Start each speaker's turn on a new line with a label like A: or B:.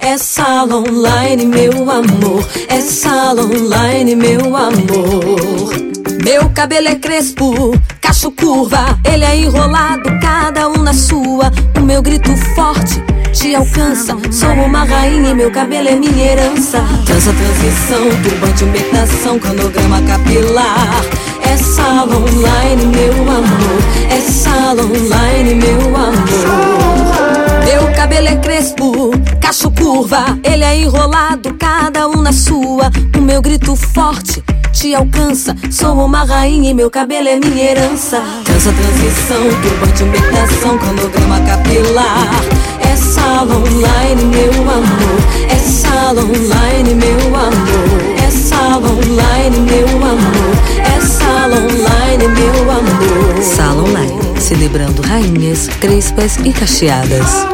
A: é sala online, meu amor. É sala online, meu amor. Meu cabelo é crespo, cacho curva, ele é enrolado, cada um na sua. O meu grito forte te alcança. Sou uma rainha e meu cabelo é minha herança. Trança, transição, turbante, meditação, cronograma capilar. É sala online, meu amor. É sala online. Meu cabelo é crespo, cacho curva, ele é enrolado, cada um na sua. O meu grito forte te alcança. Sou uma rainha e meu cabelo é minha herança. Trança, transição, turbante, meditação, cronograma capilar. É sala online, meu amor. É sala online, meu amor. É sala online, meu amor. É sala online, meu amor.
B: Sala Online, celebrando rainhas, crespas e cacheadas.